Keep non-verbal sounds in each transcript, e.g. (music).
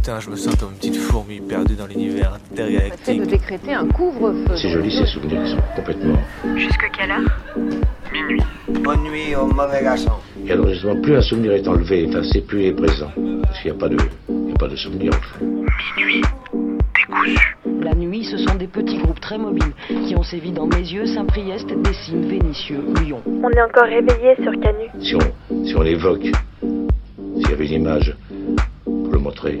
Putain, je me sens comme une petite fourmi perdue dans l'univers intergalactique. de décréter un couvre-feu. C'est joli ces souvenirs qui sont complètement. Jusque quelle heure? Minuit. Bonne nuit au mauvais garçon. Et alors justement, plus un souvenir est enlevé, effacé, plus il est présent. Parce qu'il n'y a pas de, il n'y a pas de souvenir en fait. Minuit. Décousu. La nuit, ce sont des petits groupes très mobiles qui ont sévi dans Mézieux, Saint-Priest, Dessines, Vénissieux, Lyon. On est encore réveillé sur Canu. Si on, si on l'évoque, s'il y avait une image pour le montrer,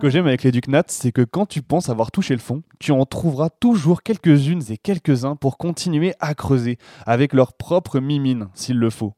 Que j'aime avec les Ducnats, c'est que quand tu penses avoir touché le fond, tu en trouveras toujours quelques-unes et quelques-uns pour continuer à creuser avec leur propre mimine, s'il le faut.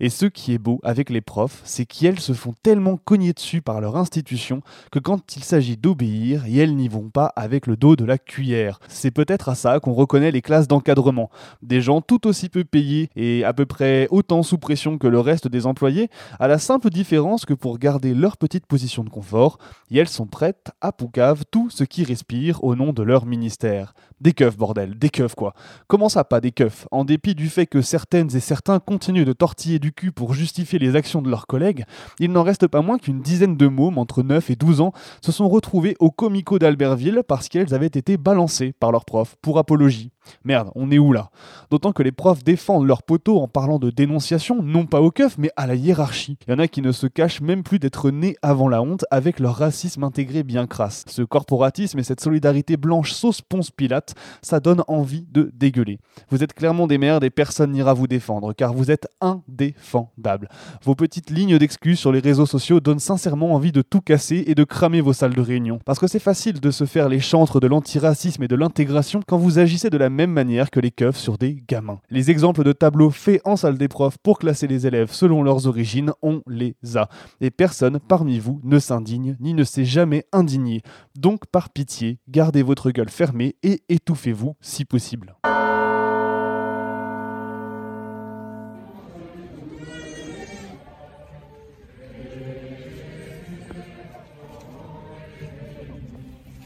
Et ce qui est beau avec les profs, c'est qu'elles se font tellement cogner dessus par leur institution que quand il s'agit d'obéir, elles n'y vont pas avec le dos de la cuillère. C'est peut-être à ça qu'on reconnaît les classes d'encadrement. Des gens tout aussi peu payés et à peu près autant sous pression que le reste des employés, à la simple différence que pour garder leur petite position de confort, elles sont prêtes à poucave tout ce qui respire au nom de leur ministère. Des keufs, bordel, des keufs quoi. Comment ça pas des keufs? En dépit du fait que certaines et certains continuent de tortiller du cul pour justifier les actions de leurs collègues, il n'en reste pas moins qu'une dizaine de mômes entre 9 et 12 ans se sont retrouvés au comico d'Albertville parce qu'elles avaient été balancées par leurs profs pour apologie. Merde, on est où là? D'autant que les profs défendent leurs poteaux en parlant de dénonciation, non pas aux keufs, mais à la hiérarchie. Il y en a qui ne se cachent même plus d'être nés avant la honte avec leur racisme intégré bien crasse. Ce corporatisme et cette solidarité blanche sauce ponce pilate, ça donne envie de dégueuler. Vous êtes clairement des merdes et personne n'ira vous défendre, car vous êtes indéfendables. Vos petites lignes d'excuses sur les réseaux sociaux donnent sincèrement envie de tout casser et de cramer vos salles de réunion. Parce que c'est facile de se faire les chantres de l'antiracisme et de l'intégration quand vous agissez de la même manière que les keufs sur des gamins. Les exemples de tableaux faits en salle des profs pour classer les élèves selon leurs origines, on les a. Et personne parmi vous ne s'indigne ni ne s'est jamais indigné. Donc par pitié, gardez votre gueule fermée et étouffez-vous si possible.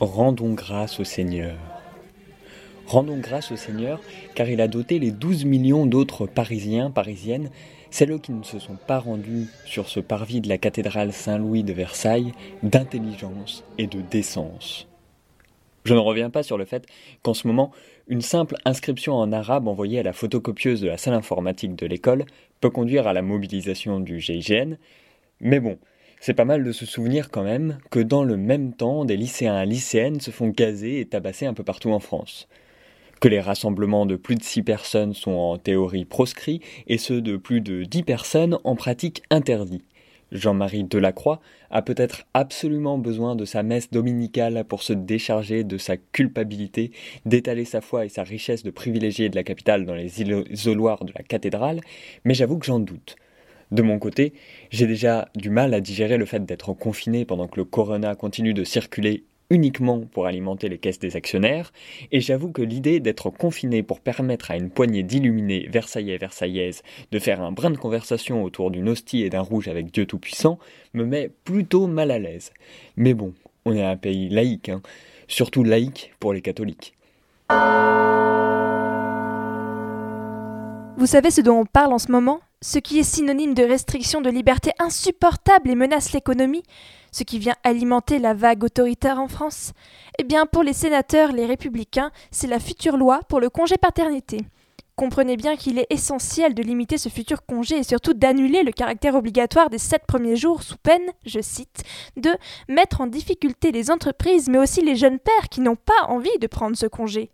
Rendons grâce au Seigneur. Rendons grâce au Seigneur car il a doté les 12 millions d'autres Parisiens, Parisiennes, celles qui ne se sont pas rendus sur ce parvis de la cathédrale Saint-Louis de Versailles, d'intelligence et de décence. Je ne reviens pas sur le fait qu'en ce moment, une simple inscription en arabe envoyée à la photocopieuse de la salle informatique de l'école peut conduire à la mobilisation du GIGN, mais bon, c'est pas mal de se souvenir quand même que dans le même temps, des lycéens et lycéennes se font gazer et tabasser un peu partout en France. Que les rassemblements de plus de 6 personnes sont en théorie proscrits et ceux de plus de 10 personnes en pratique interdits. Jean-Marie Delacroix a peut-être absolument besoin de sa messe dominicale pour se décharger de sa culpabilité, d'étaler sa foi et sa richesse de privilégié de la capitale dans les isoloirs de la cathédrale, mais j'avoue que j'en doute. De mon côté, j'ai déjà du mal à digérer le fait d'être confiné pendant que le corona continue de circuler uniquement pour alimenter les caisses des actionnaires, et j'avoue que l'idée d'être confiné pour permettre à une poignée d'illuminés versaillais versaillaises de faire un brin de conversation autour d'une hostie et d'un rouge avec Dieu Tout-Puissant me met plutôt mal à l'aise. Mais bon, on est un pays laïque, hein. surtout laïque pour les catholiques. Vous savez ce dont on parle en ce moment? Ce qui est synonyme de restriction de liberté insupportable et menace l'économie Ce qui vient alimenter la vague autoritaire en France Eh bien, pour les sénateurs, les républicains, c'est la future loi pour le congé paternité. Comprenez bien qu'il est essentiel de limiter ce futur congé et surtout d'annuler le caractère obligatoire des sept premiers jours sous peine, je cite, de mettre en difficulté les entreprises mais aussi les jeunes pères qui n'ont pas envie de prendre ce congé.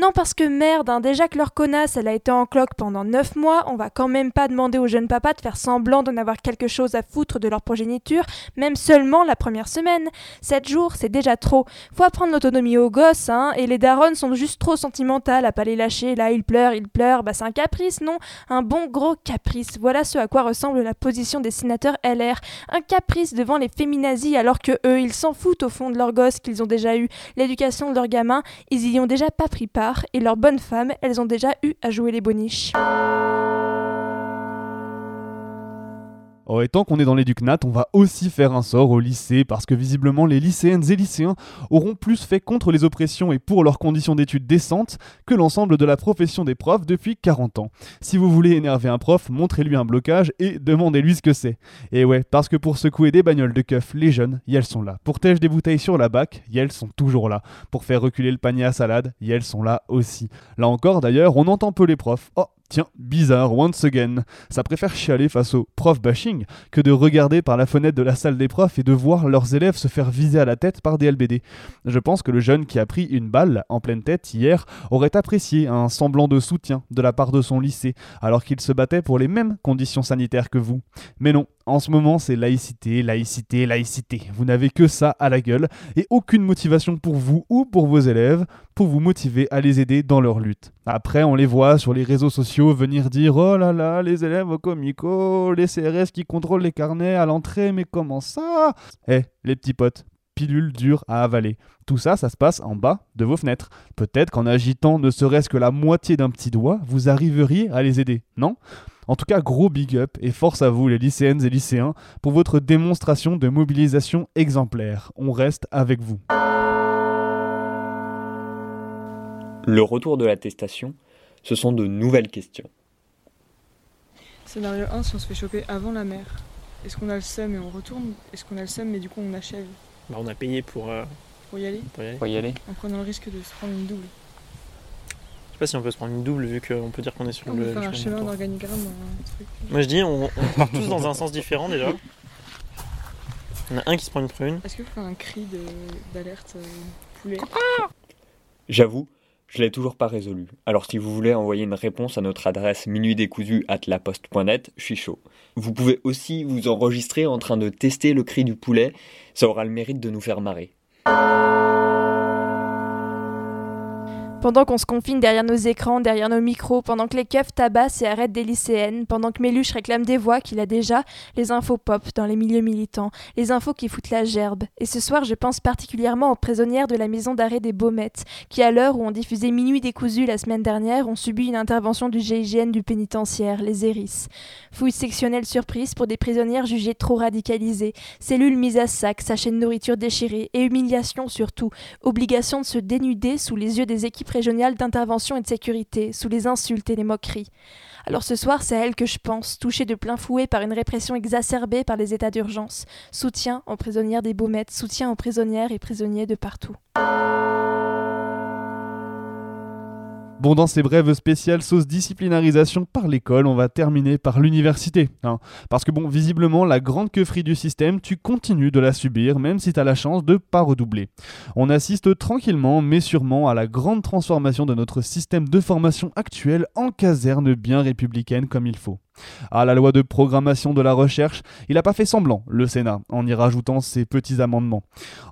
Non, parce que merde, hein, déjà que leur connasse, elle a été en cloque pendant 9 mois, on va quand même pas demander aux jeunes papas de faire semblant d'en avoir quelque chose à foutre de leur progéniture, même seulement la première semaine. 7 jours, c'est déjà trop. Faut apprendre l'autonomie aux gosses, hein, et les daronnes sont juste trop sentimentales à pas les lâcher. Là, ils pleurent, ils pleurent, bah c'est un caprice, non? Un bon gros caprice. Voilà ce à quoi ressemble la position des sénateurs LR. Un caprice devant les féminazis, alors que eux, ils s'en foutent au fond de leurs gosses qu'ils ont déjà eu. L'éducation de leurs gamins, ils y ont déjà pas pris part et leurs bonnes femmes, elles ont déjà eu à jouer les boniches. Oh, et tant qu'on est dans l'éducnat, on va aussi faire un sort au lycée, parce que visiblement les lycéennes et lycéens auront plus fait contre les oppressions et pour leurs conditions d'études décentes que l'ensemble de la profession des profs depuis 40 ans. Si vous voulez énerver un prof, montrez-lui un blocage et demandez-lui ce que c'est. Et ouais, parce que pour secouer des bagnoles de keuf, les jeunes, y elles sont là. Pour tèche des bouteilles sur la bac, y elles sont toujours là. Pour faire reculer le panier à salade, y elles sont là aussi. Là encore d'ailleurs, on entend peu les profs. Oh, Tiens, bizarre, once again. Ça préfère chialer face au prof bashing que de regarder par la fenêtre de la salle des profs et de voir leurs élèves se faire viser à la tête par des LBD. Je pense que le jeune qui a pris une balle en pleine tête hier aurait apprécié un semblant de soutien de la part de son lycée, alors qu'il se battait pour les mêmes conditions sanitaires que vous. Mais non, en ce moment, c'est laïcité, laïcité, laïcité. Vous n'avez que ça à la gueule et aucune motivation pour vous ou pour vos élèves pour vous motiver à les aider dans leur lutte. Après, on les voit sur les réseaux sociaux venir dire Oh là là, les élèves au comico, les CRS qui contrôlent les carnets à l'entrée, mais comment ça? Eh, les petits potes, pilule dure à avaler. Tout ça, ça se passe en bas de vos fenêtres. Peut-être qu'en agitant ne serait-ce que la moitié d'un petit doigt, vous arriveriez à les aider, non? En tout cas, gros big up et force à vous, les lycéennes et lycéens, pour votre démonstration de mobilisation exemplaire. On reste avec vous. Le retour de l'attestation, ce sont de nouvelles questions. Scénario 1, si on se fait choper avant la mer, est-ce qu'on a le seum et on retourne? Est-ce qu'on a le seum mais du coup on achève? Bah, On a payé pour, euh, pour, y aller pour y aller. Pour y aller. En prenant le risque de se prendre une double. Je sais pas si on peut se prendre une double vu qu'on peut dire qu'on est sur on le. peut faire un chemin d'organigramme, un truc. Moi je dis, on, on part tous dans un sens différent déjà. Il y en a un qui se prend une prune. Est-ce que vous faites un cri d'alerte euh, poulet? J'avoue, je l'ai toujours pas résolu. Alors si vous voulez envoyer une réponse à notre adresse minuitdécousu at laposte.net, je suis chaud. Vous pouvez aussi vous enregistrer en train de tester le cri du poulet, ça aura le mérite de nous faire marrer. Pendant qu'on se confine derrière nos écrans, derrière nos micros, pendant que les keufs tabassent et arrêtent des lycéennes, pendant que Méluche réclame des voix qu'il a déjà, les infos pop dans les milieux militants, les infos qui foutent la gerbe. Et ce soir, je pense particulièrement aux prisonnières de la maison d'arrêt des Baumettes, qui à l'heure où on diffusait Minuit décousu la semaine dernière, ont subi une intervention du GIGN du pénitentiaire, les ERIS. Fouille sectionnelle surprise pour des prisonnières jugées trop radicalisées, cellules mises à sac, sachets de nourriture déchirés, et humiliation surtout, obligation de se dénuder sous les yeux des équipes régionales d'intervention et de sécurité, sous les insultes et les moqueries. Alors ce soir, c'est à elle que je pense, touchée de plein fouet par une répression exacerbée par les états d'urgence. Soutien aux prisonnières des Baumettes, soutien aux prisonnières et prisonniers de partout. Bon, dans ces brèves spéciales sauce disciplinarisation par l'école, on va terminer par l'université. Hein. Parce que bon, visiblement, la grande queufrie du système, tu continues de la subir, même si tu as la chance de pas redoubler. On assiste tranquillement, mais sûrement, à la grande transformation de notre système de formation actuel en caserne bien républicaine comme il faut. À la loi de programmation de la recherche, il n'a pas fait semblant, le Sénat, en y rajoutant ses petits amendements.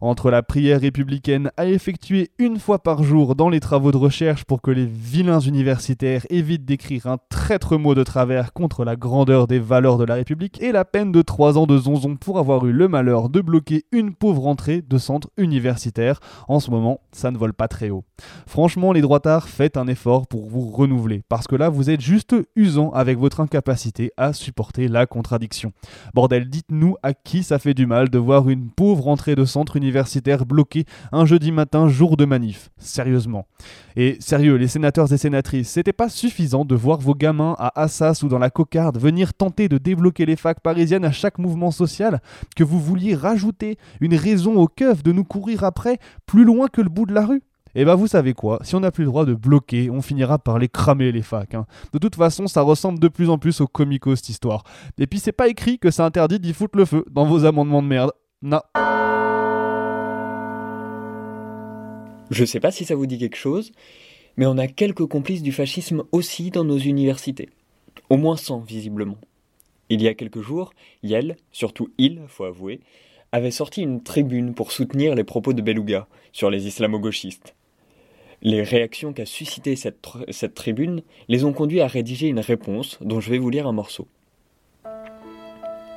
Entre la prière républicaine à effectuer une fois par jour dans les travaux de recherche pour que les vilains universitaires évitent d'écrire un traître mot de travers contre la grandeur des valeurs de la République, et la peine de 3 ans de zonzon pour avoir eu le malheur de bloquer une pauvre entrée de centre universitaire. En ce moment, ça ne vole pas très haut. Franchement, les droitards, faites un effort pour vous renouveler, parce que là, vous êtes juste usant avec votre incapacité à supporter la contradiction. Bordel, dites-nous à qui ça fait du mal de voir une pauvre entrée de centre universitaire bloquée un jeudi matin, jour de manif. Sérieusement. Et sérieux, les sénateurs et sénatrices, c'était pas suffisant de voir vos gamins à Assas ou dans la cocarde venir tenter de débloquer les facs parisiennes à chaque mouvement social, que vous vouliez rajouter une raison au keuf de nous courir après plus loin que le bout de la rue? Et bah vous savez quoi, si on n'a plus le droit de bloquer, on finira par les cramer les facs. Hein. De toute façon, ça ressemble de plus en plus au comico cette histoire. Et puis c'est pas écrit que c'est interdit d'y foutre le feu dans vos amendements de merde. Non. Je sais pas si ça vous dit quelque chose, mais on a quelques complices du fascisme aussi dans nos universités. Au moins 100 visiblement. Il y a quelques jours, Yel, surtout il, faut avouer, avait sorti une tribune pour soutenir les propos de Beluga sur les islamo-gauchistes. Les réactions qu'a suscité cette, cette tribune les ont conduits à rédiger une réponse dont je vais vous lire un morceau.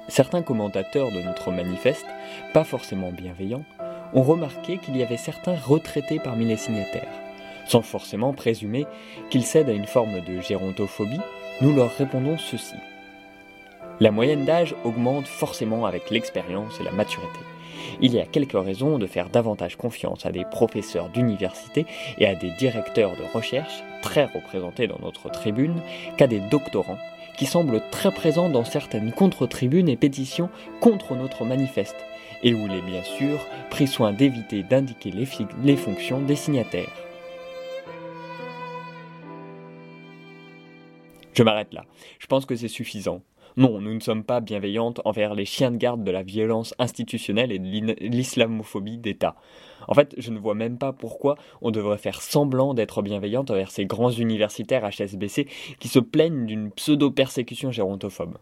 Certains commentateurs de notre manifeste, pas forcément bienveillants, ont remarqué qu'il y avait certains retraités parmi les signataires. sans forcément présumer qu'ils cèdent à une forme de gérontophobie, nous leur répondons ceci. La moyenne d'âge augmente forcément avec l'expérience et la maturité. Il y a quelques raisons de faire davantage confiance à des professeurs d'université et à des directeurs de recherche, très représentés dans notre tribune, qu'à des doctorants, qui semblent très présents dans certaines contre-tribunes et pétitions contre notre manifeste, et où il est bien sûr pris soin d'éviter d'indiquer les, les fonctions des signataires. Je m'arrête là. Je pense que c'est suffisant. Non, nous ne sommes pas bienveillantes envers les chiens de garde de la violence institutionnelle et de l'islamophobie d'État. En fait, je ne vois même pas pourquoi on devrait faire semblant d'être bienveillante envers ces grands universitaires HSBC qui se plaignent d'une pseudo-persécution gérontophobe.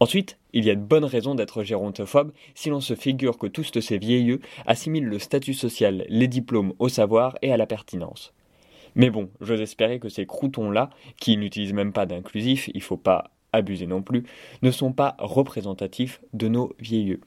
Ensuite, il y a de bonnes raisons d'être gérontophobe si l'on se figure que tous ces vieilleux assimilent le statut social, les diplômes au savoir et à la pertinence. Mais bon, j'ose espérer que ces croutons-là, qui n'utilisent même pas d'inclusif, il faut pas abuser non plus, ne sont pas représentatifs de nos vieilleux.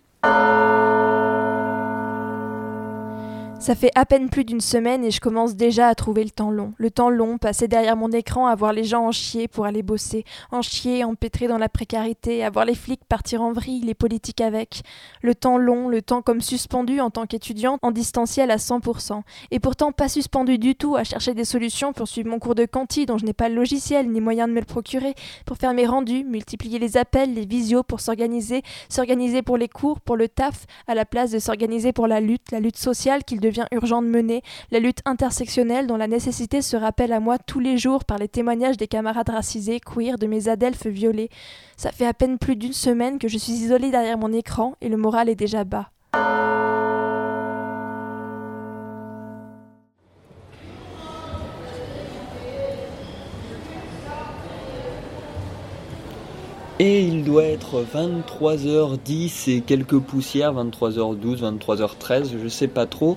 Ça fait à peine plus d'une semaine et je commence déjà à trouver le temps long. Le temps long, passé derrière mon écran, à voir les gens en chier pour aller bosser, en chier, empêtrés dans la précarité, à voir les flics partir en vrille, les politiques avec. Le temps long, le temps comme suspendu en tant qu'étudiante, en distanciel à 100%. Et pourtant pas suspendu du tout à chercher des solutions pour suivre mon cours de Canti dont je n'ai pas le logiciel ni moyen de me le procurer, pour faire mes rendus, multiplier les appels, les visios pour s'organiser, s'organiser pour les cours, pour le taf, à la place de s'organiser pour la lutte, la lutte sociale qu'il devient urgent de mener, la lutte intersectionnelle dont la nécessité se rappelle à moi tous les jours par les témoignages des camarades racisés, queer, de mes adelphes violés. Ça fait à peine plus d'une semaine que je suis isolée derrière mon écran et le moral est déjà bas. Et il doit être 23h10 et quelques poussières, 23h12, 23h13, je sais pas trop,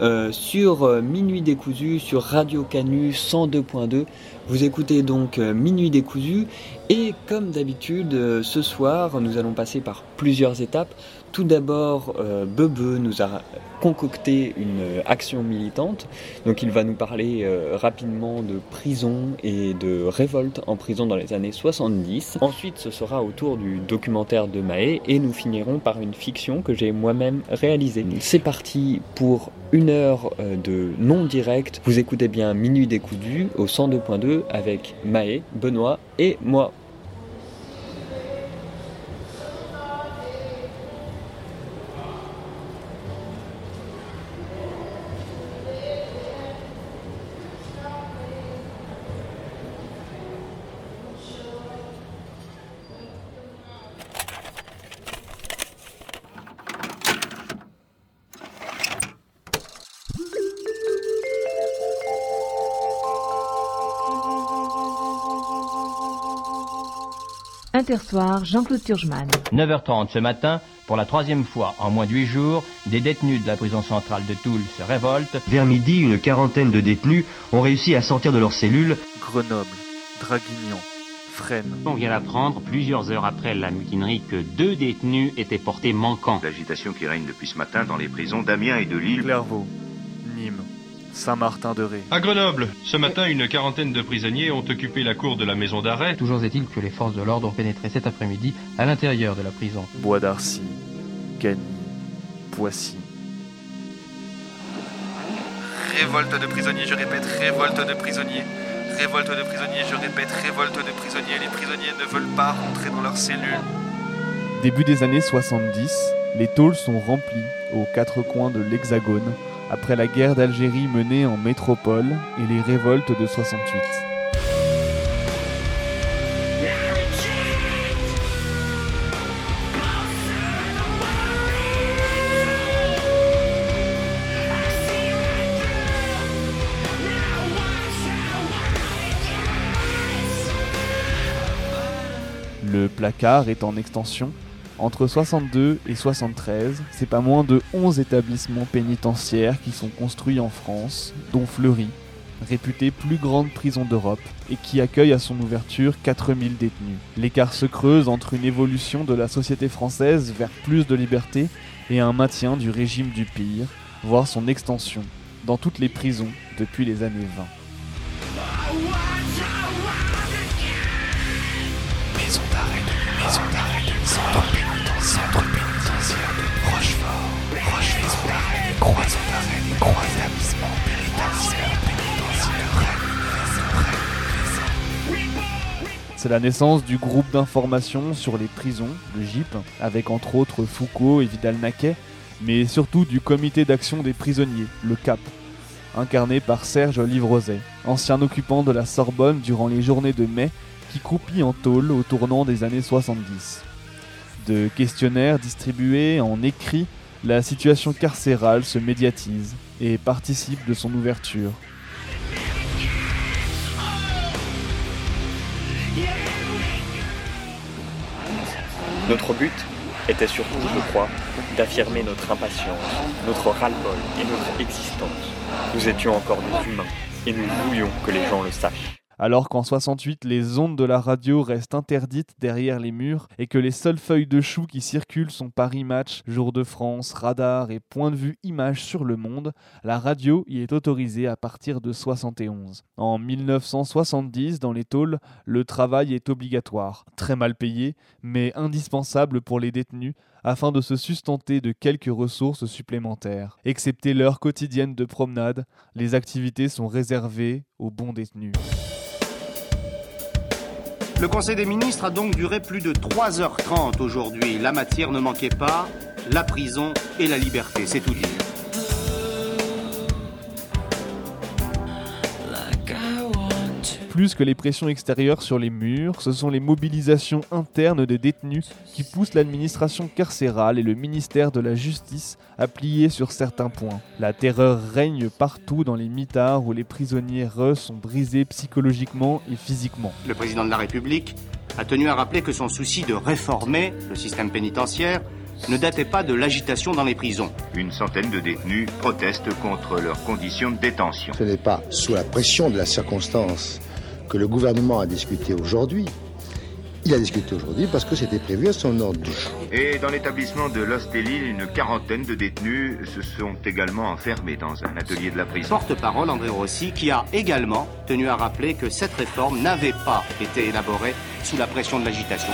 euh, sur euh, Minuit décousu, sur Radio Canu 102.2. Vous écoutez donc euh, Minuit décousu et comme d'habitude, ce soir, nous allons passer par plusieurs étapes. Tout d'abord, euh, Bebe nous a concocté une action militante. Donc il va nous parler euh, rapidement de prison et de révolte en prison dans les années 70. Ensuite, ce sera autour du documentaire de Maé et nous finirons par une fiction que j'ai moi-même réalisée. C'est parti pour une heure euh, de non direct. Vous écoutez bien Minuit découdu au 102.2 avec Maé, Benoît et moi. Jean-Claude Turgeman. 9h30 ce matin, pour la troisième fois en moins de huit jours, des détenus de la prison centrale de Toul se révoltent. Vers midi, une quarantaine de détenus ont réussi à sortir de leurs cellules. Grenoble, Draguignan, Fresnes. On vient d'apprendre, plusieurs heures après la mutinerie, que deux détenus étaient portés manquants. L'agitation qui règne depuis ce matin dans les prisons d'Amiens et de Lille. Clairvaux, Saint-Martin-de-Ré. À Grenoble, ce matin, une quarantaine de prisonniers ont occupé la cour de la maison d'arrêt. Toujours est-il que les forces de l'ordre ont pénétré cet après-midi à l'intérieur de la prison. Bois d'Arcy, Gagny, Poissy. Révolte de prisonniers, je répète, révolte de prisonniers. Révolte de prisonniers, je répète, révolte de prisonniers. Les prisonniers ne veulent pas rentrer dans leurs cellules. Début des années 70, les tôles sont remplies aux quatre coins de l'Hexagone après la guerre d'Algérie menée en métropole et les révoltes de 68. Le placard est en extension. Entre 62 et 73, c'est pas moins de 11 établissements pénitentiaires qui sont construits en France, dont Fleury, réputée plus grande prison d'Europe et qui accueille à son ouverture 4000 détenus. L'écart se creuse entre une évolution de la société française vers plus de liberté et un maintien du régime du pire, voire son extension. dans toutes les prisons depuis les années 20. Maison d'arrêt maison d'arrêt centre pénitentiaire, de pénitentiaire, C'est la naissance du groupe d'information sur les prisons, le GIP, avec entre autres Foucault et Vidal-Naquet, mais surtout du comité d'action des prisonniers, le CAP, incarné par Serge Livrozet, ancien occupant de la Sorbonne durant les journées de mai, qui croupit en tôle au tournant des années 70. De questionnaires distribués en écrit, la situation carcérale se médiatise et participe de son ouverture. Notre but était surtout, je crois, d'affirmer notre impatience, notre ras-le-bol et notre existence. Nous étions encore des humains et nous voulions que les gens le sachent. Alors qu'en 68, les ondes de la radio restent interdites derrière les murs et que les seules feuilles de chou qui circulent sont Paris Match, Jour de France, Radar et Point de vue Image sur le monde, la radio y est autorisée à partir de 71. En 1970, dans les tôles, le travail est obligatoire, très mal payé, mais indispensable pour les détenus afin de se sustenter de quelques ressources supplémentaires. Excepté l'heure quotidienne de promenade, les activités sont réservées aux bons détenus. Le Conseil des ministres a donc duré plus de 3h30 aujourd'hui. La matière ne manquait pas, la prison et la liberté, c'est tout dire. Plus que les pressions extérieures sur les murs, ce sont les mobilisations internes des détenus qui poussent l'administration carcérale et le ministère de la Justice à plier sur certains points. La terreur règne partout dans les mitards où les prisonniers re sont brisés psychologiquement et physiquement. Le président de la République a tenu à rappeler que son souci de réformer le système pénitentiaire ne datait pas de l'agitation dans les prisons. Une centaine de détenus protestent contre leurs conditions de détention. Ce n'est pas sous la pression de la circonstance que le gouvernement a discuté aujourd'hui. Il a discuté aujourd'hui parce que c'était prévu à son ordre du jour. Et dans l'établissement de l'Hostelil, une quarantaine de détenus se sont également enfermés dans un atelier de la prison. Porte-parole André Rossi qui a également tenu à rappeler que cette réforme n'avait pas été élaborée sous la pression de l'agitation.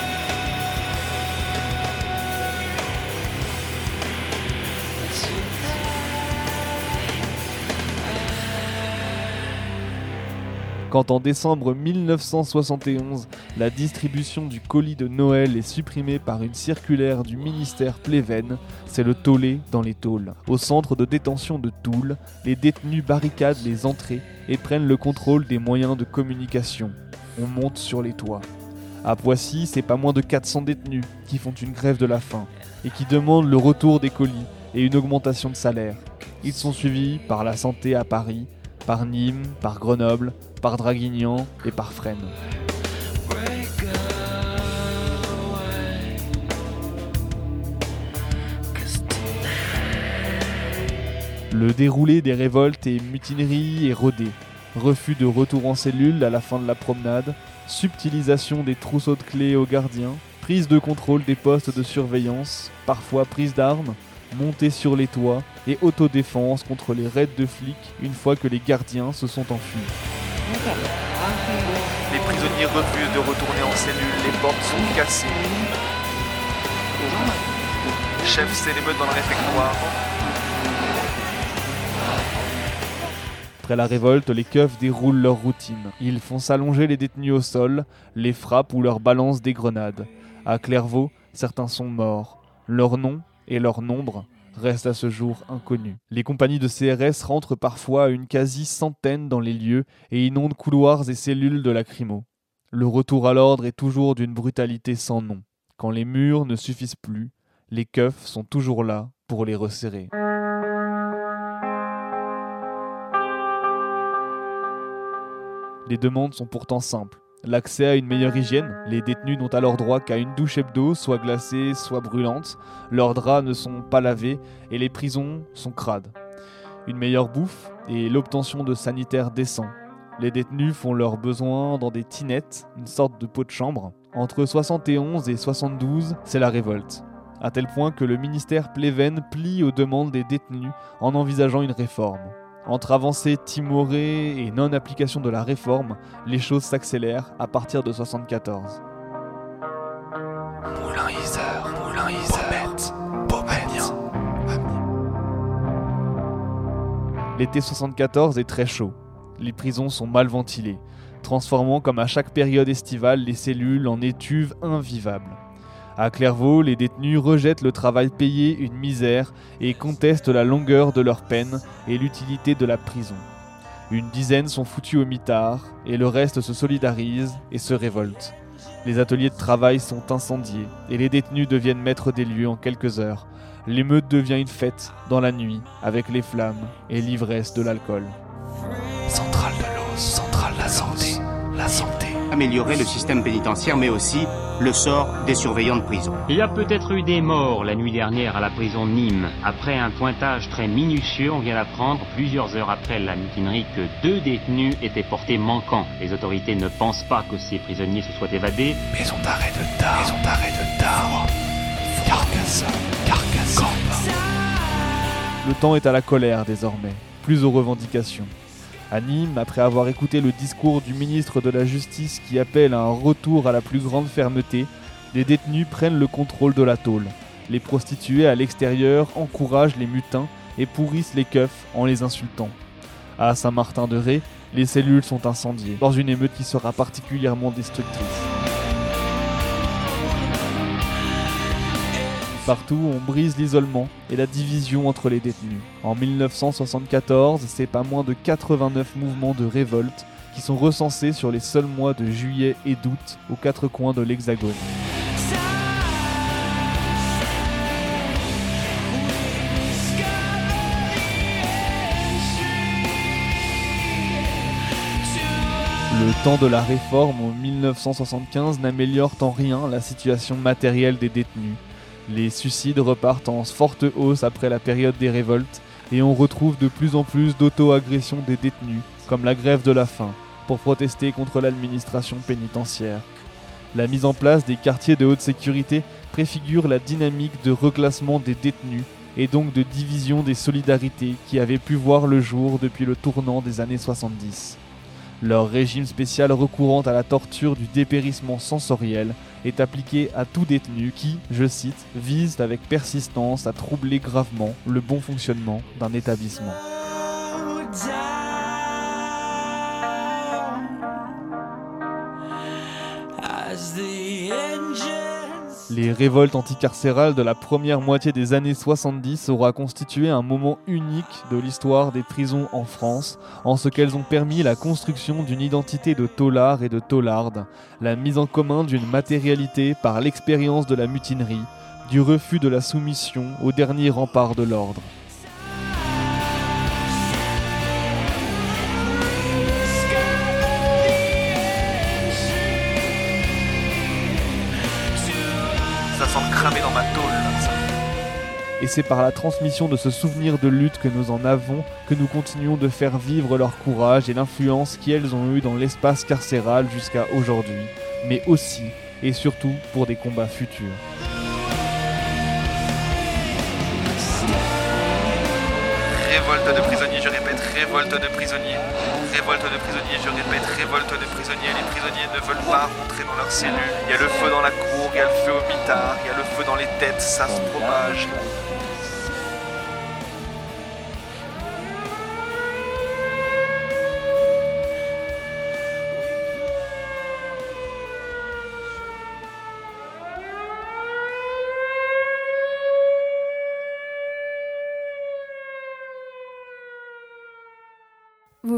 Quand en décembre 1971, la distribution du colis de Noël est supprimée par une circulaire du ministère Pleven, c'est le tollé dans les tôles. Au centre de détention de Toul, les détenus barricadent les entrées et prennent le contrôle des moyens de communication. On monte sur les toits. À Poissy, c'est pas moins de 400 détenus qui font une grève de la faim et qui demandent le retour des colis et une augmentation de salaire. Ils sont suivis par la santé à Paris, par Nîmes, par Grenoble, par Draguignan et par Fresnes. Le déroulé des révoltes et mutineries est rodé. Refus de retour en cellule à la fin de la promenade, subtilisation des trousseaux de clés aux gardiens, prise de contrôle des postes de surveillance, parfois prise d'armes, montée sur les toits et autodéfense contre les raids de flics une fois que les gardiens se sont enfuis. Les prisonniers refusent de retourner en cellule, les portes sont cassées. Chef, c'est l'émeute dans le réfectoire. Après la révolte, les keufs déroulent leur routine. Ils font s'allonger les détenus au sol, les frappent ou leur balancent des grenades. À Clairvaux, certains sont morts. Leur nom et leur nombre restent à ce jour inconnus. Les compagnies de CRS rentrent parfois à une quasi-centaine dans les lieux et inondent couloirs et cellules de lacrymo. Le retour à l'ordre est toujours d'une brutalité sans nom. Quand les murs ne suffisent plus, les keufs sont toujours là pour les resserrer. Les demandes sont pourtant simples. L'accès à une meilleure hygiène, les détenus n'ont alors droit qu'à une douche hebdo, soit glacée, soit brûlante, leurs draps ne sont pas lavés et les prisons sont crades. Une meilleure bouffe et l'obtention de sanitaires décents. Les détenus font leurs besoins dans des tinettes, une sorte de pot de chambre. Entre 71 et 72, c'est la révolte. À tel point que le ministère Pleven plie aux demandes des détenus en envisageant une réforme. Entre avancée timorée et non-application de la réforme, les choses s'accélèrent à partir de 74. Moulin Isère, Moulin Isère, Beaumanian. L'été 74 est très chaud. Les prisons sont mal ventilées, transformant comme à chaque période estivale les cellules en étuves invivables. À Clairvaux, les détenus rejettent le travail payé une misère et contestent la longueur de leur peine et l'utilité de la prison. Une dizaine sont foutus au mitard et le reste se solidarise et se révolte. Les ateliers de travail sont incendiés et les détenus deviennent maîtres des lieux en quelques heures. L'émeute devient une fête dans la nuit avec les flammes et l'ivresse de l'alcool. Centrale de l'eau, centrale la santé. Améliorer le système pénitentiaire, mais aussi le sort des surveillants de prison. Il y a peut-être eu des morts la nuit dernière à la prison de Nîmes. Après un pointage très minutieux, on vient d'apprendre, plusieurs heures après la mutinerie, que deux détenus étaient portés manquants. Les autorités ne pensent pas que ces prisonniers se soient évadés. Maison d'arrêt de Tard, maison d'arrêt de Tard. Carcassonne, Carcassonne. Le temps est à la colère désormais, plus aux revendications. À Nîmes, après avoir écouté le discours du ministre de la Justice qui appelle à un retour à la plus grande fermeté, les détenus prennent le contrôle de la tôle. Les prostituées à l'extérieur encouragent les mutins et pourrissent les keufs en les insultant. À Saint-Martin-de-Ré, les cellules sont incendiées, dans une émeute qui sera particulièrement destructrice. Partout, on brise l'isolement et la division entre les détenus. En 1974, c'est pas moins de 89 mouvements de révolte qui sont recensés sur les seuls mois de juillet et d'août aux quatre coins de l'Hexagone. Le temps de la réforme en 1975 n'améliore en rien la situation matérielle des détenus. Les suicides repartent en forte hausse après la période des révoltes et on retrouve de plus en plus d'auto-agressions des détenus, comme la grève de la faim, pour protester contre l'administration pénitentiaire. La mise en place des quartiers de haute sécurité préfigure la dynamique de reclassement des détenus et donc de division des solidarités qui avaient pu voir le jour depuis le tournant des années 70. Leur régime spécial recourant à la torture du dépérissement sensoriel est appliqué à tout détenu qui, je cite, vise avec persistance à troubler gravement le bon fonctionnement d'un établissement. Les révoltes anticarcérales de la première moitié des années 70 aura constitué un moment unique de l'histoire des prisons en France, en ce qu'elles ont permis la construction d'une identité de tolard et de tolarde, la mise en commun d'une matérialité par l'expérience de la mutinerie, du refus de la soumission au dernier rempart de l'ordre. Et c'est par la transmission de ce souvenir de lutte que nous en avons que nous continuons de faire vivre leur courage et l'influence qu'elles ont eue dans l'espace carcéral jusqu'à aujourd'hui, mais aussi et surtout pour des combats futurs. Révolte de prisonniers, je répète, révolte de prisonniers. Révolte de prisonniers, je répète, révolte de prisonniers. Les prisonniers ne veulent pas rentrer dans leurs cellules. Il y a le feu dans la cour, il y a le feu au mitard, il y a le feu dans les têtes, ça se propage.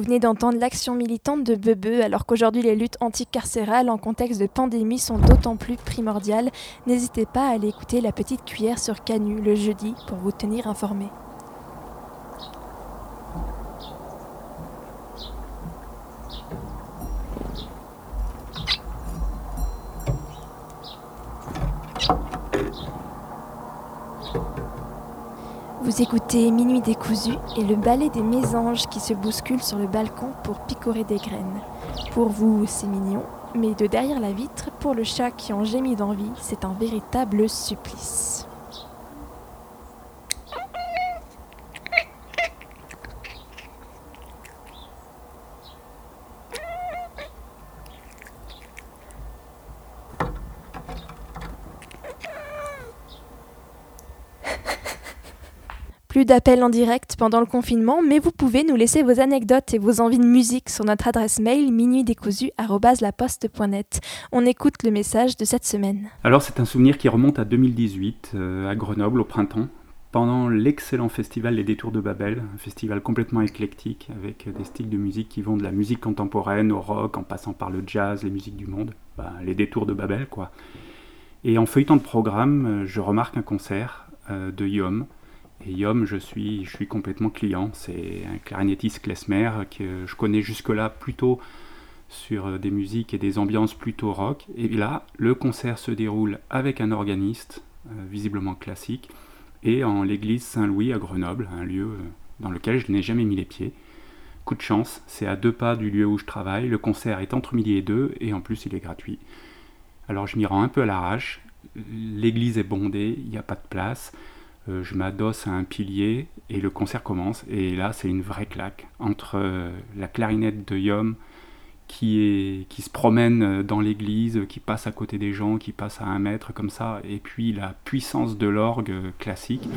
Vous venez d'entendre l'action militante de Bebe alors qu'aujourd'hui les luttes anticarcérales en contexte de pandémie sont d'autant plus primordiales. N'hésitez pas à aller écouter la petite cuillère sur Canu le jeudi pour vous tenir informé. Vous écoutez Minuit décousu et le ballet des mésanges qui se bousculent sur le balcon pour picorer des graines. Pour vous, c'est mignon, mais de derrière la vitre, pour le chat qui en gémit d'envie, c'est un véritable supplice. Plus d'appels en direct pendant le confinement, mais vous pouvez nous laisser vos anecdotes et vos envies de musique sur notre adresse mail minuitdécousu.net. On écoute le message de cette semaine. Alors c'est un souvenir qui remonte à 2018, euh, à Grenoble au printemps, pendant l'excellent festival Les Détours de Babel, un festival complètement éclectique avec des styles de musique qui vont de la musique contemporaine au rock en passant par le jazz, les musiques du monde, bah, les Détours de Babel quoi. Et en feuilletant le programme, euh, je remarque un concert euh, de Yom. Et Yom, je suis, complètement client. C'est un clarinettiste klezmer que je connais jusque-là plutôt sur euh, des musiques et des ambiances plutôt rock. Et là, le concert se déroule avec un organiste, visiblement classique, et en l'église Saint-Louis à Grenoble, un lieu dans lequel je n'ai jamais mis les pieds. Coup de chance, c'est à deux pas du lieu où je travaille, le concert est entre midi et deux, et en plus il est gratuit. Alors je m'y rends un peu à l'arrache. L'église est bondée, il n'y a pas de place. Euh, je m'adosse à un pilier et le concert commence. Et là, c'est une vraie claque entre euh, la clarinette de Yom qui, se promène euh, dans l'église, qui passe à côté des gens, qui passe à un mètre comme ça, et puis la puissance de l'orgue classique.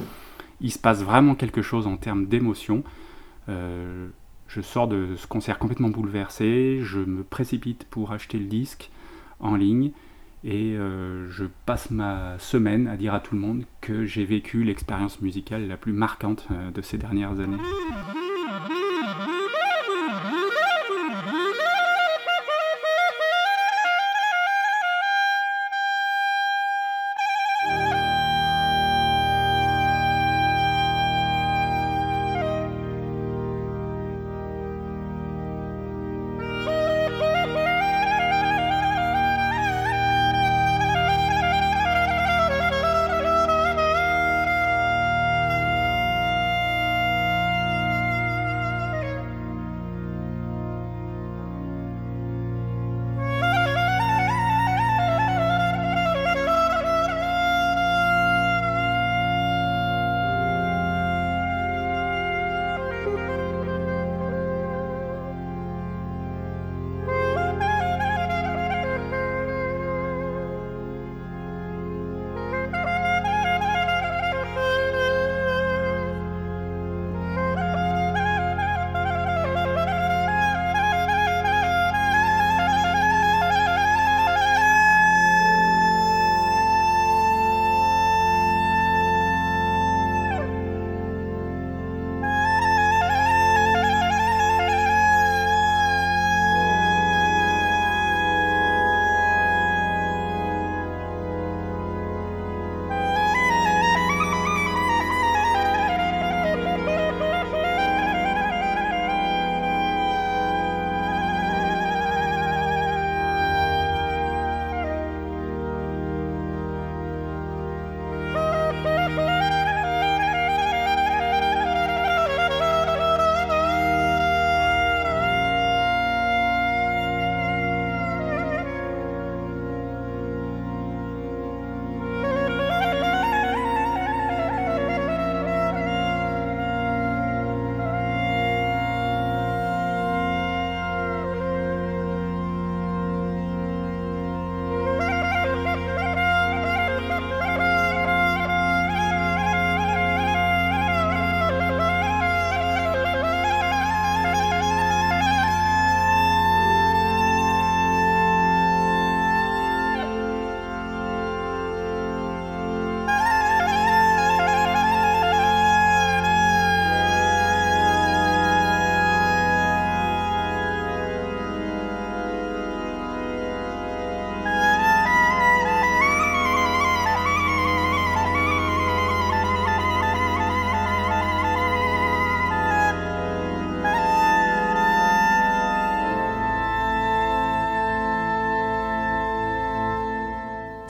Il se passe vraiment quelque chose en termes d'émotion. je sors de ce concert complètement bouleversé, je me précipite pour acheter le disque en ligne et euh, je passe ma semaine à dire à tout le monde que j'ai vécu l'expérience musicale la plus marquante euh, de ces dernières années.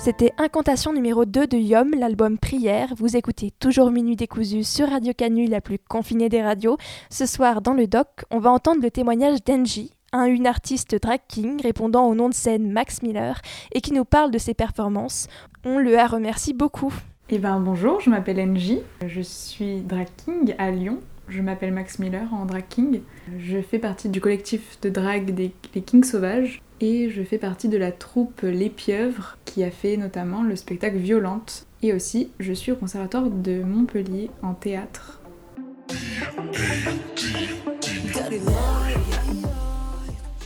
C'était Incantation numéro 2 de Yom, l'album Prière. Vous écoutez toujours Minuit décousu sur Radio Canu, la plus confinée des radios. Ce soir, dans le doc, on va entendre le témoignage d'Engie, un, une artiste drag king répondant au nom de scène Max Miller et qui nous parle de ses performances. On le remercie beaucoup. Eh ben bonjour, je m'appelle Engie, je suis drag king à Lyon. Je m'appelle Max Miller en drag king. Je fais partie du collectif de drag des Kings Sauvages et je fais partie de la troupe Les Pieuvres qui a fait notamment le spectacle Violente. Et aussi, je suis au conservatoire de Montpellier en théâtre.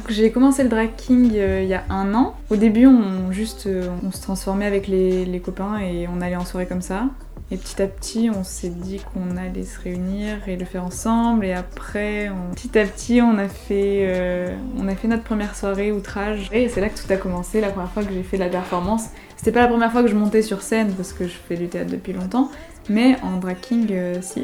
J'ai commencé le drag king euh, il y a un an. Au début, on juste euh, se transformait avec les copains et on allait en soirée comme ça. Et petit à petit, on s'est dit qu'on allait se réunir et le faire ensemble. Et après, petit à petit, on a fait, euh, on a fait notre première soirée outrage. Et c'est là que tout a commencé. La première fois que j'ai fait de la performance, c'était pas la première fois que je montais sur scène parce que je fais du théâtre depuis longtemps, mais en drag king, euh, si.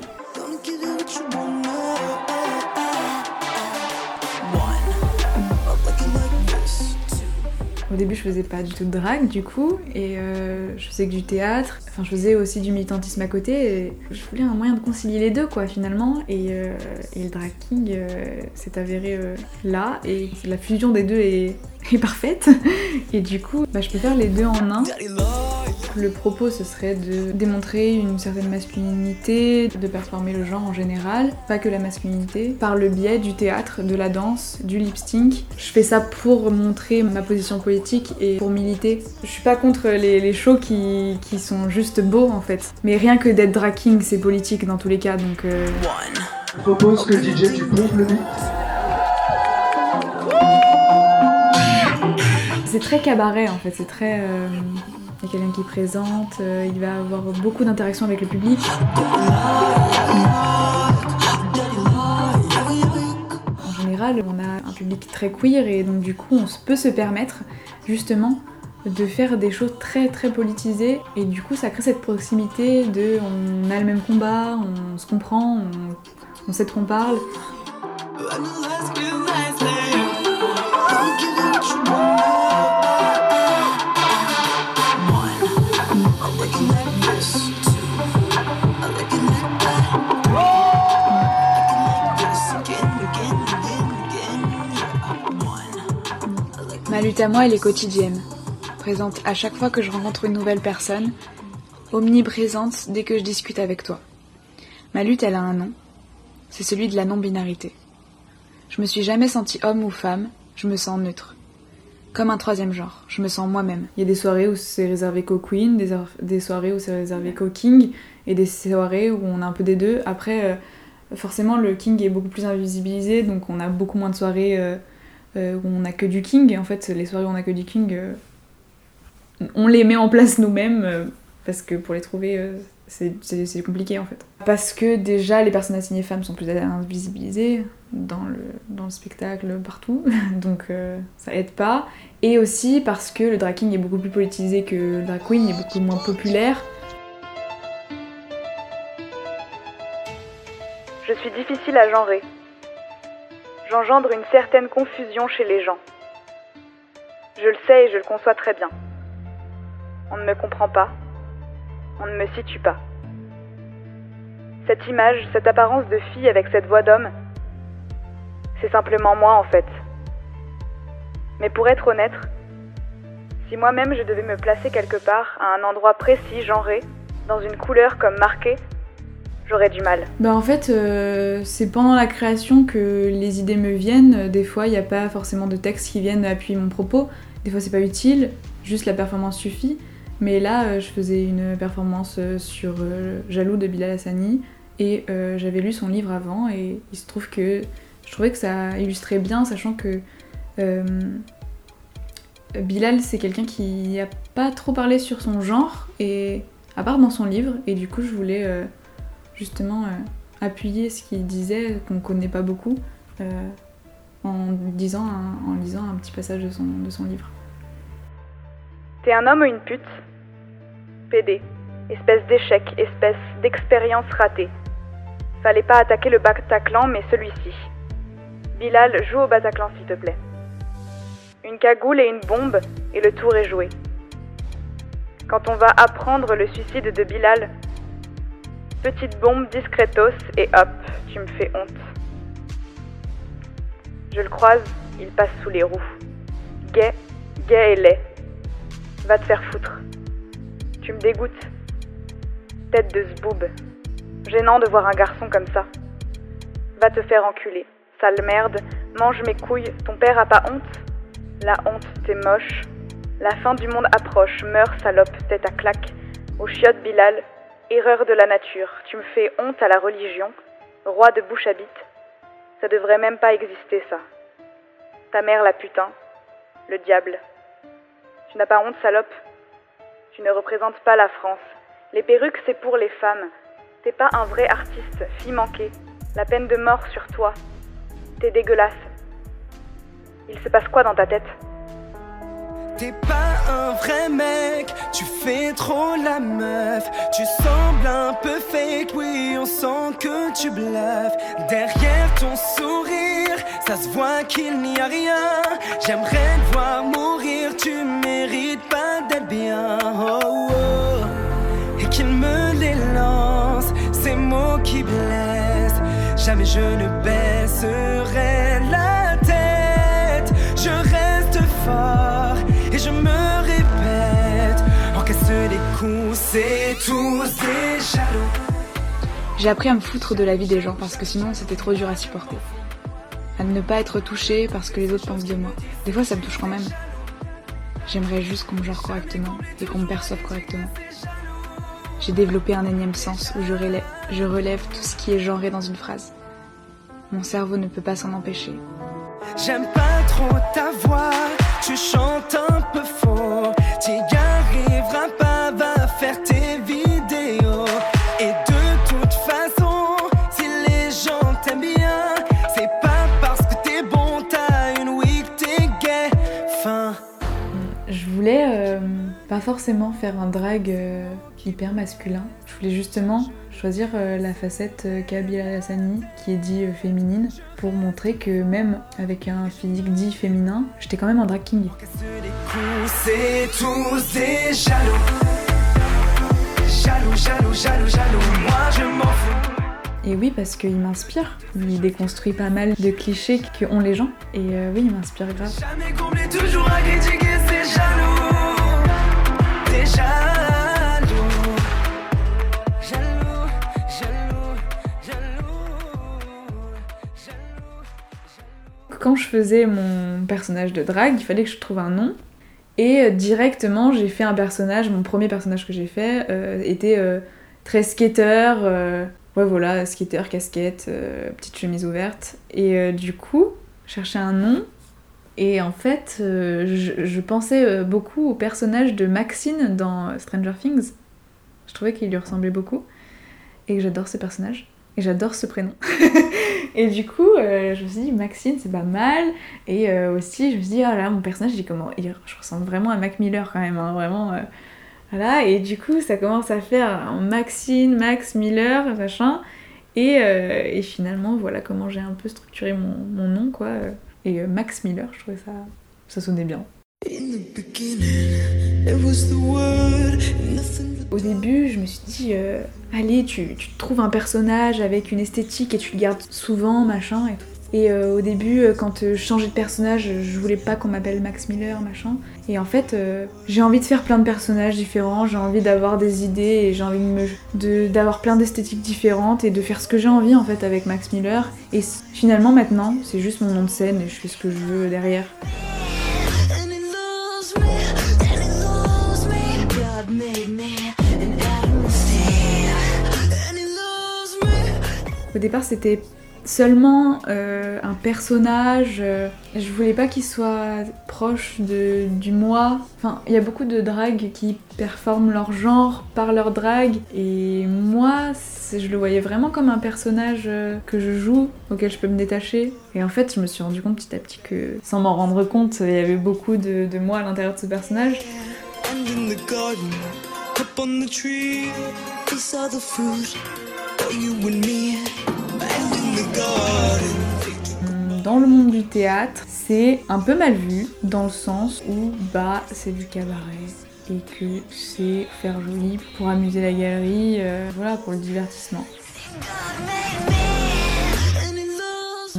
Au début, je faisais pas du tout de drague, du coup, et euh, je faisais que du théâtre. Enfin, je faisais aussi du militantisme à côté. Et je voulais un moyen de concilier les deux, quoi, finalement. Et, euh, le drag king euh, s'est avéré euh, là, et la fusion des deux (laughs) est, parfaite. Et du coup, bah, je peux faire les deux en un. Le propos, ce serait de démontrer une certaine masculinité, de performer le genre en général, pas que la masculinité, par le biais du théâtre, de la danse, du lip sync. Je fais ça pour montrer ma position politique et pour militer. Je suis pas contre les, les shows qui, qui sont juste beaux en fait. Mais rien que d'être drag king, c'est politique dans tous les cas, donc... euh, Je propose que DJ tu pompes le beat. C'est très cabaret en fait, c'est très. euh, Il y a quelqu'un qui présente, euh, il va avoir beaucoup d'interactions avec le public. En général, on a un public très queer et donc du coup, on se- peut se permettre justement de faire des choses très très politisées et du coup ça crée cette proximité de on a le même combat, on se comprend, on, on sait de quoi on parle. Ma lutte à moi, elle est quotidienne. Présente à chaque fois que je rencontre une nouvelle personne, omniprésente dès que je discute avec toi. Ma lutte, elle a un nom. C'est celui de la non-binarité. Je me suis jamais sentie homme ou femme, je me sens neutre. Comme un troisième genre, je me sens moi-même. Il y a des soirées où c'est réservé qu'aux queens, des, des soirées où c'est réservé qu'aux kings, et des soirées où on a un peu des deux. Après, euh, forcément, le king est beaucoup plus invisibilisé, donc on a beaucoup moins de soirées euh, euh, où on a que du king. En fait, les soirées où on a que du king, euh, on les met en place nous-mêmes, euh, parce que pour les trouver, c'est compliqué en fait. Parce que déjà, les personnes assignées femmes sont plus invisibilisées dans le, spectacle, partout, (laughs) donc ça aide pas. Et aussi parce que le drag king est beaucoup plus politisé que le drag queen, il est beaucoup moins populaire. Je suis difficile à genrer. J'engendre une certaine confusion chez les gens. Je le sais et je le conçois très bien. On ne me comprend pas. On ne me situe pas. Cette image, cette apparence de fille avec cette voix d'homme, c'est simplement moi en fait. Mais pour être honnête, si moi-même je devais me placer quelque part, à un endroit précis, genré, dans une couleur comme marquée, j'aurais du mal. Bah en fait, euh, c'est pendant la création que les idées me viennent. Des fois, il n'y a pas forcément de textes qui viennent appuyer mon propos. Des fois, c'est pas utile, juste la performance suffit. Mais là, euh, je faisais une performance euh, sur Jaloux de Bilal Hassani et j'avais lu son livre avant et il se trouve que je trouvais que ça illustrait bien, sachant que Bilal, c'est quelqu'un qui a pas trop parlé sur son genre et à part dans son livre et du coup, je voulais justement euh, appuyer ce qu'il disait qu'on connaît pas beaucoup euh, en lisant un petit passage de son, de son livre. T'es un homme ou une pute? PD. Espèce d'échec, espèce d'expérience ratée. Fallait pas attaquer le Bataclan, mais celui-ci. Bilal, joue au Bataclan s'il te plaît. Une cagoule et une bombe, et le tour est joué. Quand on va apprendre le suicide de Bilal, petite bombe discretos et hop, tu me fais honte. Je le croise, il passe sous les roues. Gay, gay et laid. Va te faire foutre. Tu me dégoûtes. Tête de zboob. Gênant de voir un garçon comme ça. Va te faire enculer. Sale merde. Mange mes couilles. Ton père a pas honte? La honte, t'es moche. La fin du monde approche. Meurs, salope, tête à claque. Au chiotte Bilal. Erreur de la nature. Tu me fais honte à la religion. roi de bouche à bite. Ça devrait même pas exister, ça. Ta mère, la putain, le diable. Tu n'as pas honte, salope? Tu ne représentes pas la France. Les perruques, c'est pour les femmes. T'es pas un vrai artiste, fille manquée. La peine de mort sur toi. T'es dégueulasse. Il se passe quoi dans ta tête? T'es pas un vrai mec, tu fais trop la meuf. Tu sembles un peu fake, oui, on sent que tu bluffes. Derrière ton sourire, ça se voit qu'il n'y a rien. J'aimerais te voir mourir, tu mérites pas d'être bien. Oh, oh. Et qu'il me les lance, ces mots qui blessent. Jamais je ne baisserai la tête. Je reste fort c'est tous des jaloux. J'ai appris à me foutre de la vie des gens parce que sinon c'était trop dur à supporter. À ne pas être touchée parce que les autres pensent de moi. Des fois ça me touche quand même. J'aimerais juste qu'on me gère correctement et qu'on me perçoive correctement. J'ai développé un énième sens où je relève, je relève tout ce qui est genré dans une phrase. Mon cerveau ne peut pas s'en empêcher. J'aime pas trop ta voix, tu chantes un peu faux. T'y pas forcément faire un drag euh, hyper masculin. Je voulais justement choisir euh, la facette euh, Kabila Hassani qui est dit féminine pour montrer que même avec un physique dit féminin, j'étais quand même un drag king. Et oui, parce qu'il m'inspire. Il déconstruit pas mal de clichés que ont les gens. Et oui, il m'inspire grave. Jamais comblé, toujours Quand je faisais mon personnage de drag, il fallait que je trouve un nom. Et euh, directement, j'ai fait un personnage, mon premier personnage que j'ai fait euh, était euh, très skater, ouais voilà, skater, casquette, petite chemise ouverte. Et du coup, cherchais un nom. Et en fait, je, je pensais beaucoup au personnage de Maxine dans Stranger Things. Je trouvais qu'il lui ressemblait beaucoup. Et que j'adore ce personnage. Et j'adore ce prénom. (laughs) et du coup, euh, je me suis dit, Maxine, c'est pas mal. Et euh, aussi, je me suis dit, ah là, mon personnage, il comment? Il- Je ressemble vraiment à Mac Miller quand même, hein, vraiment. euh, voilà, et du coup, ça commence à faire Maxine, Max Miller, machin. Et, et finalement, voilà comment j'ai un peu structuré mon, mon nom, quoi. Et Max Miller, je trouvais ça, ça sonnait bien. Au début, je me suis dit, euh, allez, tu, trouves un personnage avec une esthétique et tu le gardes souvent, machin et tout. Et euh, au début, euh, quand je changeais de personnage, je voulais pas qu'on m'appelle Max Miller, machin. Et en fait, j'ai envie de faire plein de personnages différents, j'ai envie d'avoir des idées et j'ai envie de me- de- d'avoir plein d'esthétiques différentes et de faire ce que j'ai envie en fait avec Max Miller. Et finalement, maintenant, c'est juste mon nom de scène et je fais ce que je veux derrière. Au départ, c'était seulement euh, un personnage. euh, je voulais pas qu'il soit proche de, du moi. Enfin, il y a beaucoup de dragues qui performent leur genre par leur drague. Et moi, je le voyais vraiment comme un personnage euh, que je joue, auquel je peux me détacher. Et en fait, je me suis rendu compte petit à petit que, sans m'en rendre compte, il y avait beaucoup de, de moi à l'intérieur de ce personnage. Dans le monde du théâtre, c'est un peu mal vu, dans le sens où bah c'est du cabaret et que c'est faire joli pour amuser la galerie, euh, voilà, pour le divertissement.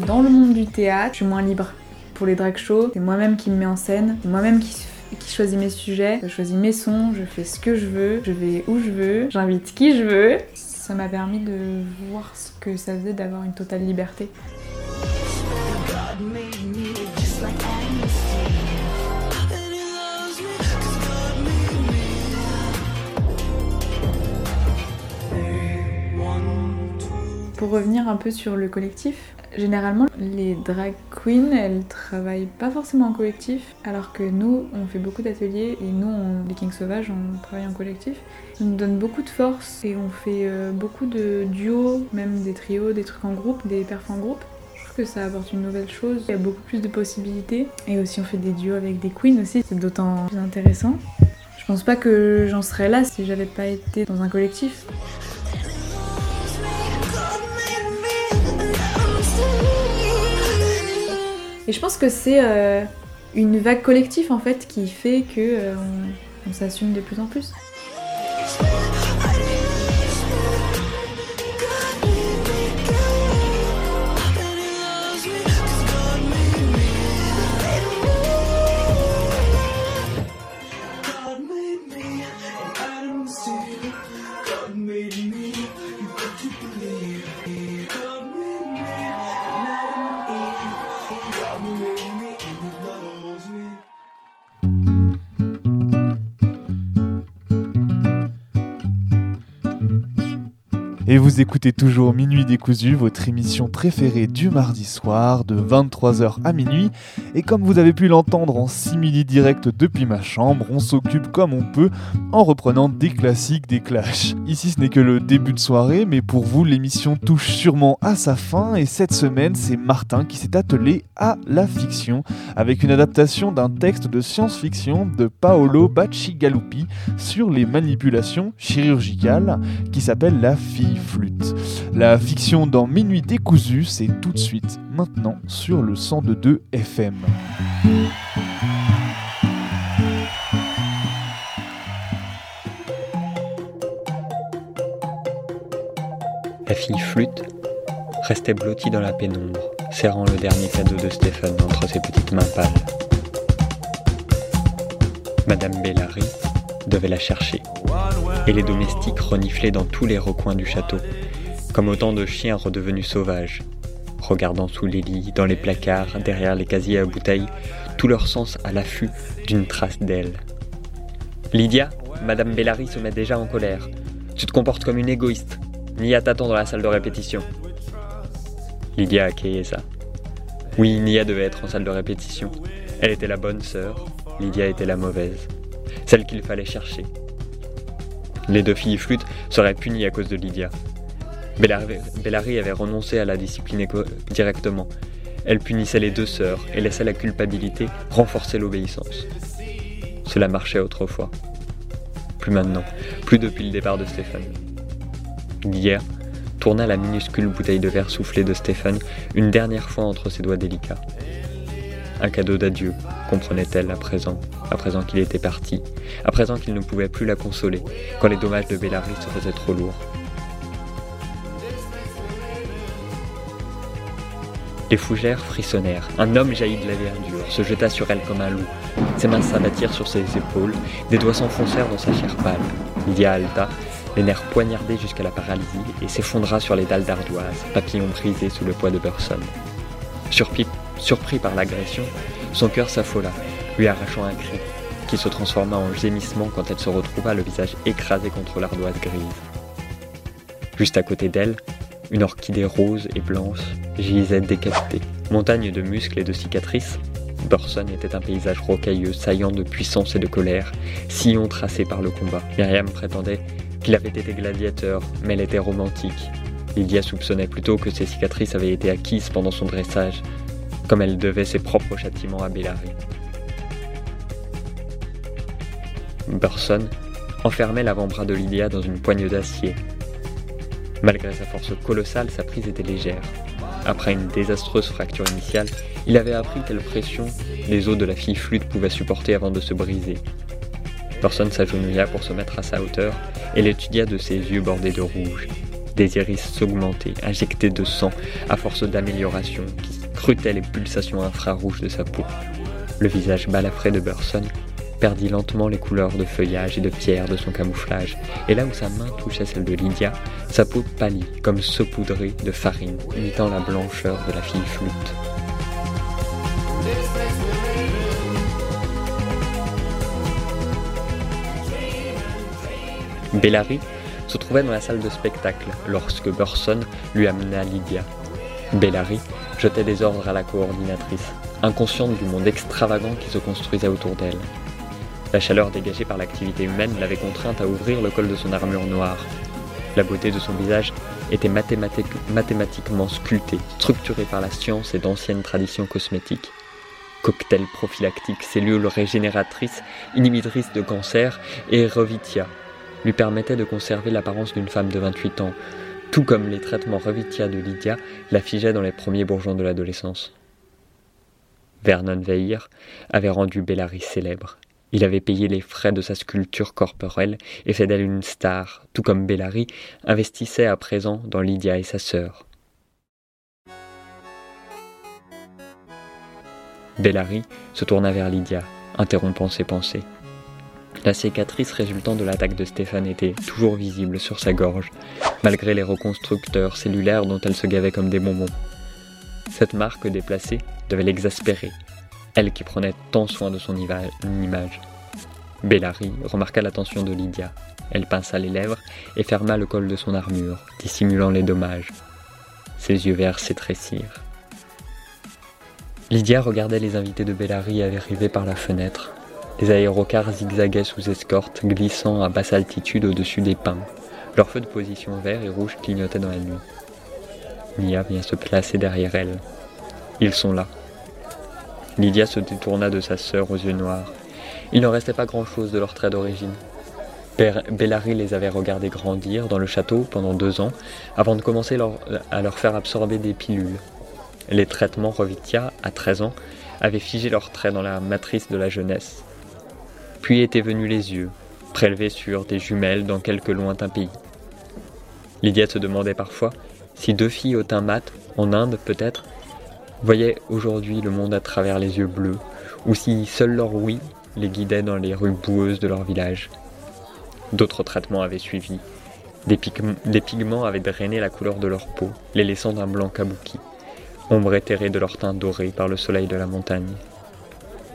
Dans le monde du théâtre, je suis moins libre. Pour les drag shows, c'est moi-même qui me mets en scène, moi-même qui, qui choisis mes sujets, je choisis mes sons, je fais ce que je veux, je vais où je veux, j'invite qui je veux. Ça m'a permis de voir ce que ça faisait d'avoir une totale liberté. Pour revenir un peu sur le collectif, généralement les drag queens elles travaillent pas forcément en collectif, alors que nous on fait beaucoup d'ateliers et nous on, les Kings Sauvages on travaille en collectif. Ça nous donne beaucoup de force et on fait euh, beaucoup de duos, même des trios, des trucs en groupe, des perfs en groupe. Je trouve que ça apporte une nouvelle chose, il y a beaucoup plus de possibilités. Et aussi on fait des duos avec des queens aussi, c'est d'autant plus intéressant. Je pense pas que j'en serais là si j'avais pas été dans un collectif. Et je pense que c'est euh, une vague collective en fait qui fait que euh, on, on s'assume de plus en plus. Et vous écoutez toujours Minuit décousu, votre émission préférée du mardi soir de 23h à minuit. Et comme vous avez pu l'entendre en simili direct depuis ma chambre, on s'occupe comme on peut en reprenant des classiques des clashs. Ici ce n'est que le début de soirée, mais pour vous l'émission touche sûrement à sa fin et cette semaine c'est Martin qui s'est attelé à la fiction avec une adaptation d'un texte de science-fiction de Paolo Bacigalupi sur les manipulations chirurgicales qui s'appelle La fille La fiction dans Minuit décousu, c'est tout de suite, maintenant, sur le 102 FM. La fille flûte restait blottie dans la pénombre, serrant le dernier cadeau de Stéphane entre ses petites mains pâles. Madame Bellary devait la chercher, et les domestiques reniflaient dans tous les recoins du château, comme autant de chiens redevenus sauvages, regardant sous les lits, dans les placards, derrière les casiers à bouteilles, tout leur sens à l'affût d'une trace d'aile. Lydia, Madame Bellary se met déjà en colère. Tu te comportes comme une égoïste. Nia t'attend dans la salle de répétition. Lydia acquiesça. Oui, Nia devait être en salle de répétition. Elle était la bonne sœur, Lydia était la mauvaise. Celle qu'il fallait chercher. Les deux filles flûtes seraient punies à cause de Lydia. Bellary, avait renoncé à la discipline directement. Elle punissait les deux sœurs et laissait la culpabilité renforcer l'obéissance. Cela marchait autrefois. Plus maintenant, plus depuis le départ de Stéphane. Hier, tourna la minuscule bouteille de verre soufflée de Stéphane une dernière fois entre ses doigts délicats. Un cadeau d'adieu, comprenait-elle à présent, à présent qu'il était parti, à présent qu'il ne pouvait plus la consoler, quand les dommages de Bellary se faisaient trop lourds. Les fougères frissonnèrent. Un homme jaillit de la verdure, se jeta sur elle comme un loup. Ses mains s'abattirent sur ses épaules, des doigts s'enfoncèrent dans sa chair pâle. Lydia halta, les nerfs poignardés jusqu'à la paralysie, et s'effondra sur les dalles d'ardoise, papillon brisé sous le poids de Burson. Surpris, surpris par l'agression, son cœur s'affola, lui arrachant un cri, qui se transforma en gémissement quand elle se retrouva le visage écrasé contre l'ardoise grise. Juste à côté d'elle, une orchidée rose et blanche gisait décapitée. Montagne de muscles et de cicatrices, Burson était un paysage rocailleux, saillant de puissance et de colère, sillon tracé par le combat. Myriam prétendait qu'il avait été gladiateur, mais elle était romantique. Lydia soupçonnait plutôt que ses cicatrices avaient été acquises pendant son dressage, comme elle devait ses propres châtiments à Bellary. Burson enfermait l'avant-bras de Lydia dans une poigne d'acier. Malgré sa force colossale, sa prise était légère. Après une désastreuse fracture initiale, il avait appris quelle pression les os de la fille flûte pouvaient supporter avant de se briser. Burson s'agenouilla pour se mettre à sa hauteur et l'étudia de ses yeux bordés de rouge, des iris s'augmenter, injectés de sang à force d'amélioration qui scrutait les pulsations infrarouges de sa peau. Le visage balafré de Burson perdit lentement les couleurs de feuillage et de pierre de son camouflage, et là où sa main touchait celle de Lydia, sa peau pâlit comme saupoudrée de farine, imitant la blancheur de la fille flûte. Bellary se trouvait dans la salle de spectacle lorsque Burson lui amena Lydia. Bellary jetait des ordres à la coordinatrice, inconsciente du monde extravagant qui se construisait autour d'elle. La chaleur dégagée par l'activité humaine l'avait contrainte à ouvrir le col de son armure noire. La beauté de son visage était mathématique- mathématiquement sculptée, structurée par la science et d'anciennes traditions cosmétiques. Cocktail prophylactique, cellules régénératrices, inhibitrices de cancer et Revitia lui permettaient de conserver l'apparence d'une femme de 28 ans, tout comme les traitements Revitia de Lydia la figeaient dans les premiers bourgeons de l'adolescence. Vernon Veir avait rendu Bellary célèbre. Il avait payé les frais de sa sculpture corporelle et fait d'elle une star, tout comme Bellary investissait à présent dans Lydia et sa sœur. Bellary se tourna vers Lydia, interrompant ses pensées. La cicatrice résultant de l'attaque de Stéphane était toujours visible sur sa gorge, malgré les reconstructeurs cellulaires dont elle se gavait comme des bonbons. Cette marque déplacée devait l'exaspérer, elle qui prenait tant soin de son image. Bellary remarqua l'attention de Lydia. Elle pinça les lèvres et ferma le col de son armure, dissimulant les dommages. Ses yeux verts s'étrécirent. Lydia regardait les invités de Bellary arriver par la fenêtre. Les aérocars zigzaguaient sous escorte, glissant à basse altitude au-dessus des pins. Leurs feux de position vert et rouge clignotaient dans la nuit. Mia vient se placer derrière elle. Ils sont là. Lydia se détourna de sa sœur aux yeux noirs. Il n'en restait pas grand-chose de leur trait d'origine. Bellary les avait regardés grandir dans le château pendant deux ans, avant de commencer leur- à leur faire absorber des pilules. Les traitements Revitia, à 13 ans, avaient figé leurs traits dans la matrice de la jeunesse. Puis étaient venus les yeux, prélevés sur des jumelles dans quelque lointain pays. Lydia se demandait parfois si deux filles au teint mat, en Inde peut-être, voyaient aujourd'hui le monde à travers les yeux bleus, ou si seul leur oui les guidait dans les rues boueuses de leur village. D'autres traitements avaient suivi. Des, pigm- des pigments avaient drainé la couleur de leur peau, les laissant d'un blanc kabuki, ombre éthérée de leur teint doré par le soleil de la montagne.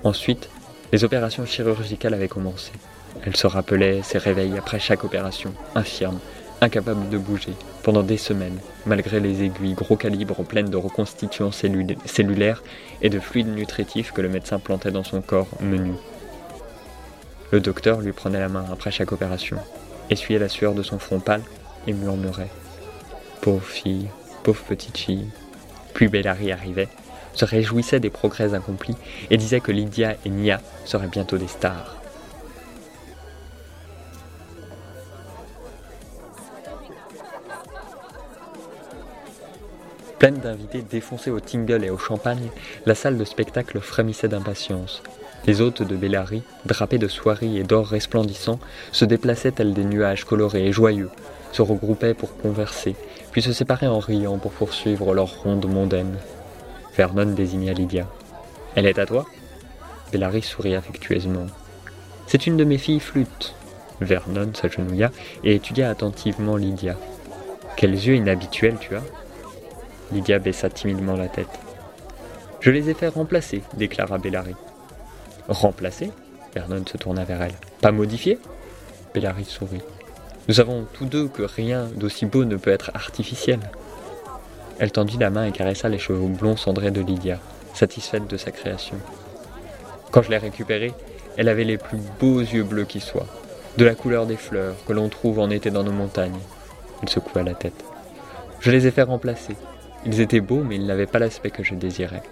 Ensuite, les opérations chirurgicales avaient commencé. Elle se rappelait ses réveils après chaque opération, infirme, incapable de bouger, pendant des semaines, malgré les aiguilles gros calibre pleines de reconstituants cellul- cellulaires et de fluides nutritifs que le médecin plantait dans son corps menu. Le docteur lui prenait la main après chaque opération, essuyait la sueur de son front pâle et murmurait Pauvre fille, pauvre petite fille. Puis Bellary arrivait, se réjouissait des progrès accomplis et disait que Lydia et Nia seraient bientôt des stars. Pleine d'invités défoncés au tingle et au champagne, la salle de spectacle frémissait d'impatience. Les hôtes de Bellary, drapés de soieries et d'or resplendissant, se déplaçaient tels des nuages colorés et joyeux, se regroupaient pour converser, puis se séparaient en riant pour poursuivre leur ronde mondaine. Vernon désigna Lydia. Elle est à toi? Bellary sourit affectueusement. C'est une de mes filles flûtes. Vernon s'agenouilla et étudia attentivement Lydia. Quels yeux inhabituels tu as Lydia baissa timidement la tête. Je les ai fait remplacer, déclara Bellary. Remplacer? Vernon se tourna vers elle. Pas modifier? Bellary sourit. Nous savons tous deux que rien d'aussi beau ne peut être artificiel. Elle tendit la main et caressa les cheveux blonds cendrés de Lydia, satisfaite de sa création. Quand je l'ai récupérée, elle avait les plus beaux yeux bleus qui soient, de la couleur des fleurs que l'on trouve en été dans nos montagnes. Il secoua la tête. Je les ai fait remplacer. Ils étaient beaux, mais ils n'avaient pas l'aspect que je désirais.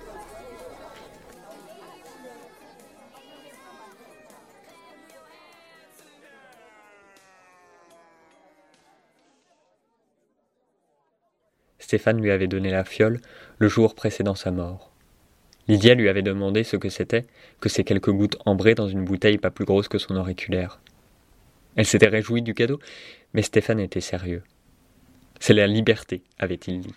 Stéphane lui avait donné la fiole le jour précédant sa mort. Lydia lui avait demandé ce que c'était que ces quelques gouttes ambrées dans une bouteille pas plus grosse que son auriculaire. Elle s'était réjouie du cadeau, mais Stéphane était sérieux. C'est la liberté, avait-il dit.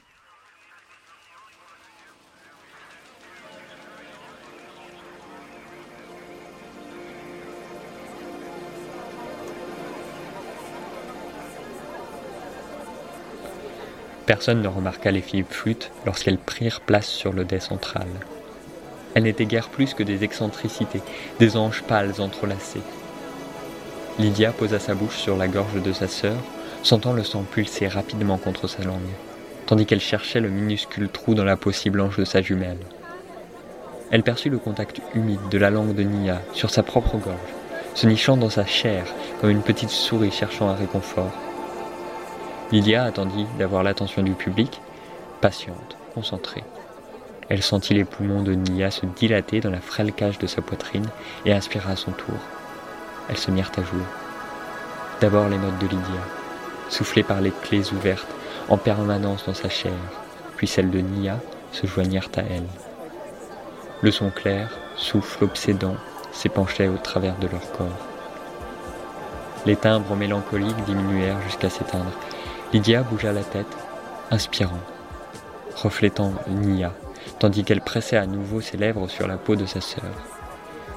Personne ne remarqua les filles flûtes lorsqu'elles prirent place sur le dais central. Elles n'étaient guère plus que des excentricités, des anges pâles entrelacés. Lydia posa sa bouche sur la gorge de sa sœur, sentant le sang pulser rapidement contre sa langue, tandis qu'elle cherchait le minuscule trou dans la peau blanche de sa jumelle. Elle perçut le contact humide de la langue de Nia sur sa propre gorge, se nichant dans sa chair comme une petite souris cherchant un réconfort. Lydia attendit d'avoir l'attention du public, patiente, concentrée. Elle sentit les poumons de Nia se dilater dans la frêle cage de sa poitrine et inspira à son tour. Elles se mirent à jouer. D'abord les notes de Lydia, soufflées par les clés ouvertes en permanence dans sa chair, puis celles de Nia se joignirent à elle. Le son clair, souffle obsédant, s'épanchait au travers de leur corps. Les timbres mélancoliques diminuèrent jusqu'à s'éteindre. Lydia bougea la tête, inspirant, reflétant Nia, tandis qu'elle pressait à nouveau ses lèvres sur la peau de sa sœur.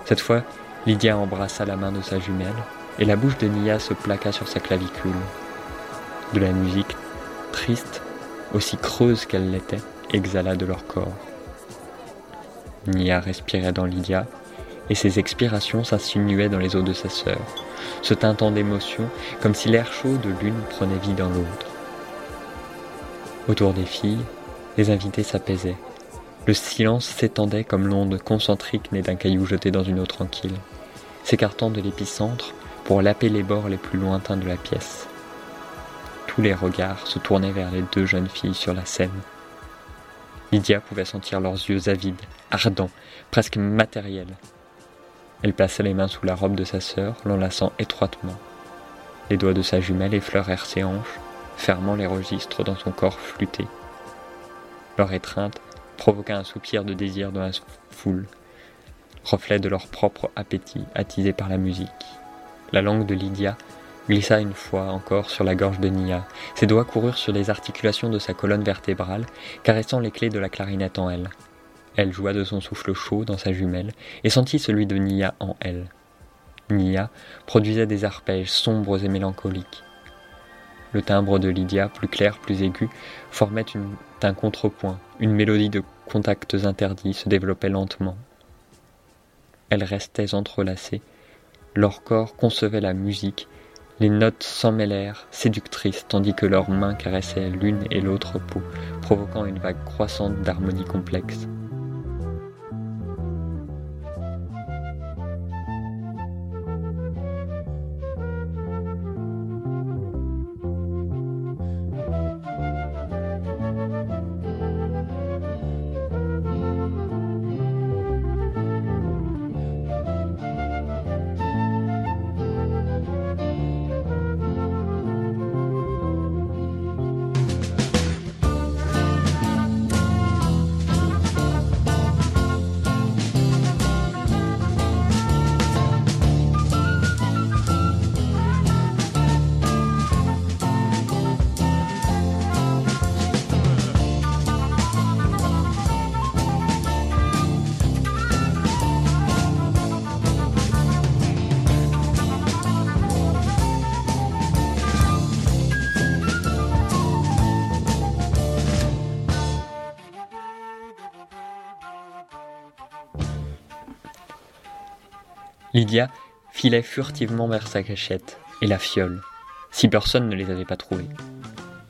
Cette fois, Lydia embrassa la main de sa jumelle, et la bouche de Nia se plaqua sur sa clavicule. De la musique, triste, aussi creuse qu'elle l'était, exhala de leur corps. Nia respirait dans Lydia, et ses expirations s'insinuaient dans les os de sa sœur, se teintant d'émotion comme si l'air chaud de l'une prenait vie dans l'autre. Autour des filles, les invités s'apaisaient. Le silence s'étendait comme l'onde concentrique née d'un caillou jeté dans une eau tranquille, s'écartant de l'épicentre pour laper les bords les plus lointains de la pièce. Tous les regards se tournaient vers les deux jeunes filles sur la scène. Lydia pouvait sentir leurs yeux avides, ardents, presque matériels. Elle plaça les mains sous la robe de sa sœur, l'enlaçant étroitement. Les doigts de sa jumelle effleurèrent ses hanches, fermant les registres dans son corps flûté. Leur étreinte provoqua un soupir de désir dans la foule, reflet de leur propre appétit attisé par la musique. La langue de Lydia glissa une fois encore sur la gorge de Nia. Ses doigts coururent sur les articulations de sa colonne vertébrale, caressant les clés de la clarinette en elle. Elle joua de son souffle chaud dans sa jumelle et sentit celui de Nia en elle. Nia produisait des arpèges sombres et mélancoliques. Le timbre de Lydia, plus clair, plus aigu, formait un contrepoint. Une mélodie de contacts interdits se développait lentement. Elles restaient entrelacées. Leur corps concevait la musique. Les notes s'en mêlèrent, séductrices, tandis que leurs mains caressaient l'une et l'autre peau, provoquant une vague croissante d'harmonie complexe. Lydia filait furtivement vers sa cachette et la fiole, si personne ne les avait pas trouvés.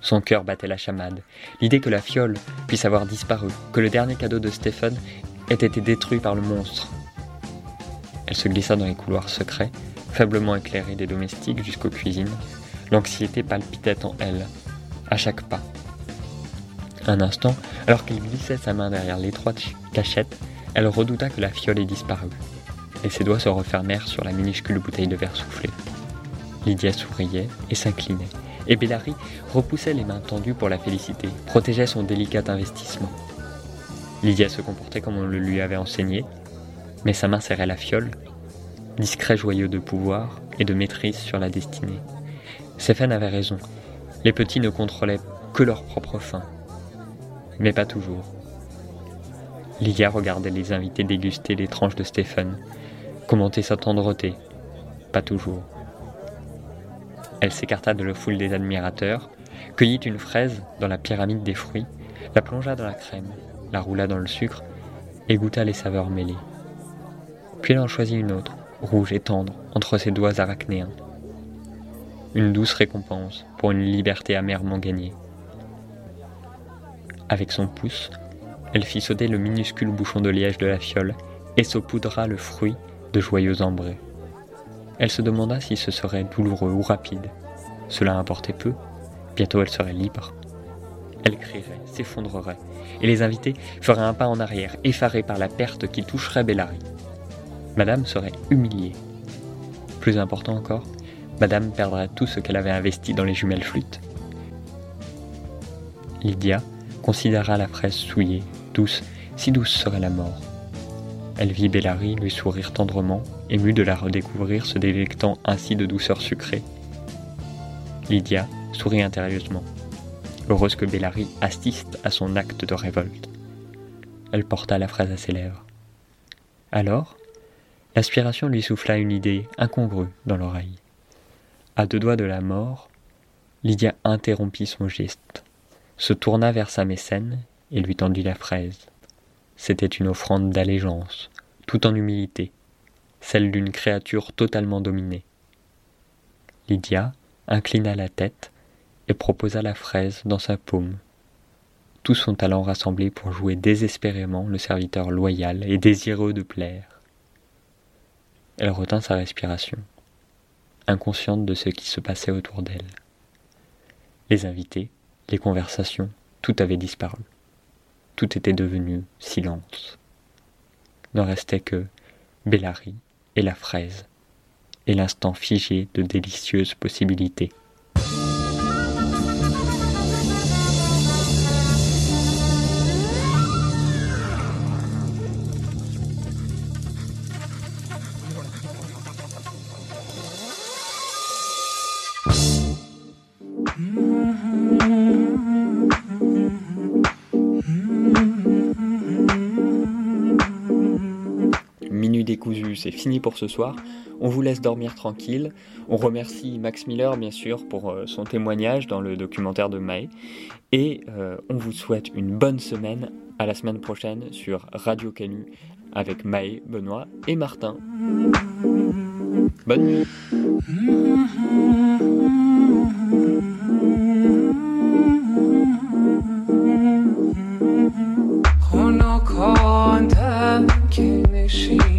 Son cœur battait la chamade. L'idée que la fiole puisse avoir disparu, que le dernier cadeau de Stephen ait été détruit par le monstre. Elle se glissa dans les couloirs secrets, faiblement éclairés des domestiques jusqu'aux cuisines. L'anxiété palpitait en elle, à chaque pas. Un instant, alors qu'elle glissait sa main derrière l'étroite cachette, elle redouta que la fiole ait disparu et ses doigts se refermèrent sur la minuscule bouteille de verre soufflé. Lydia souriait et s'inclinait, et Bellary repoussait les mains tendues pour la féliciter, protégeait son délicat investissement. Lydia se comportait comme on le lui avait enseigné, mais sa main serrait la fiole, discret joyeux de pouvoir et de maîtrise sur la destinée. Stéphane avait raison, les petits ne contrôlaient que leur propre faim. Mais pas toujours. Lydia regardait les invités déguster les tranches de Stéphane, commenter sa tendreté. Pas toujours. Elle s'écarta de la foule des admirateurs, cueillit une fraise dans la pyramide des fruits, la plongea dans la crème, la roula dans le sucre et goûta les saveurs mêlées. Puis elle en choisit une autre, rouge et tendre, entre ses doigts arachnéens. une douce récompense pour une liberté amèrement gagnée. Avec son pouce, elle fit sauter le minuscule bouchon de liège de la fiole et saupoudra le fruit de joyeux ambrés. Elle se demanda si ce serait douloureux ou rapide. Cela importait peu, bientôt elle serait libre. Elle crierait, s'effondrerait, et les invités feraient un pas en arrière, effarés par la perte qui toucherait Bellary. Madame serait humiliée. Plus important encore, Madame perdrait tout ce qu'elle avait investi dans les jumelles flûtes. Lydia considéra la fraise souillée, douce, si douce serait la mort. Elle vit Bellary lui sourire tendrement, émue de la redécouvrir se délectant ainsi de douceur sucrée. Lydia sourit intérieusement, heureuse que Bellary assiste à son acte de révolte. Elle porta la fraise à ses lèvres. Alors, l'aspiration lui souffla une idée incongrue dans l'oreille. À deux doigts de la mort, Lydia interrompit son geste, se tourna vers sa mécène et lui tendit la fraise. C'était une offrande d'allégeance, tout en humilité, celle d'une créature totalement dominée. Lydia inclina la tête et proposa la fraise dans sa paume. Tout son talent rassemblé pour jouer désespérément le serviteur loyal et désireux de plaire. Elle retint sa respiration inconsciente de ce qui se passait autour d'elle. Les invités, les conversations, tout avait disparu. Tout était devenu silence. Ne restait que Bellary et la fraise, et l'instant figé de délicieuses possibilités. c'est fini pour ce soir. On vous laisse dormir tranquille. On remercie Max Miller, bien sûr, pour euh, son témoignage dans le documentaire de Mae. Et euh, on vous souhaite une bonne semaine. À la semaine prochaine sur Radio Canu avec Mae, Benoît et Martin. Bonne nuit. خوش و فارغ